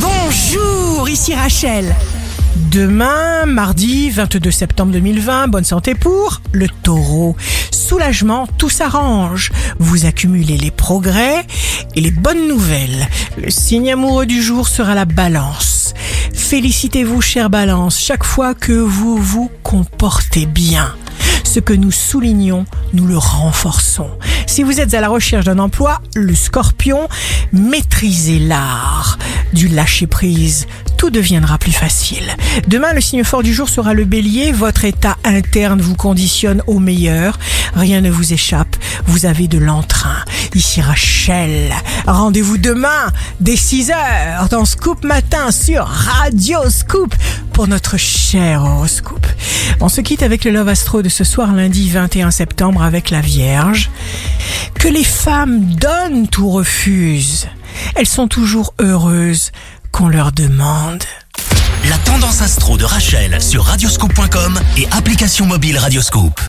Bonjour, ici Rachel. Demain, mardi 22 septembre 2020, bonne santé pour le taureau. Soulagement, tout s'arrange. Vous accumulez les progrès et les bonnes nouvelles. Le signe amoureux du jour sera la balance. Félicitez-vous, chère balance, chaque fois que vous vous comportez bien. Ce que nous soulignons, nous le renforçons. Si vous êtes à la recherche d'un emploi, le scorpion, maîtrisez l'art du lâcher-prise. Tout deviendra plus facile. Demain, le signe fort du jour sera le bélier. Votre état interne vous conditionne au meilleur. Rien ne vous échappe. Vous avez de l'entrain. Ici Rachel. Rendez-vous demain dès 6 heures dans Scoop Matin sur Radio Scoop pour notre cher horoscope. On se quitte avec le Love Astro de ce soir lundi 21 septembre avec la Vierge. Que les femmes donnent ou refusent, elles sont toujours heureuses qu'on leur demande. La tendance astro de Rachel sur radioscope.com et application mobile Radioscope.